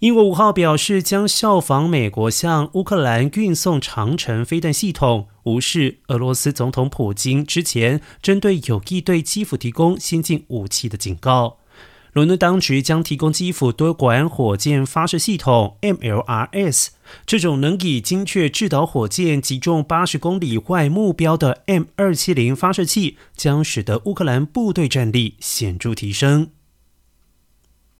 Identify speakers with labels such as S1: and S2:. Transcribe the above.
S1: 英国五号表示将效仿美国向乌克兰运送长城飞弹系统无视俄罗斯总统普京之前针对有意对基辅提供先进武器的警告。伦敦当局将提供基辅多管火箭发射系统 mlrs 这种能以精确制导火箭击中八十公里外目标的 m 二七零发射器将使得乌克兰部队战力显著提升。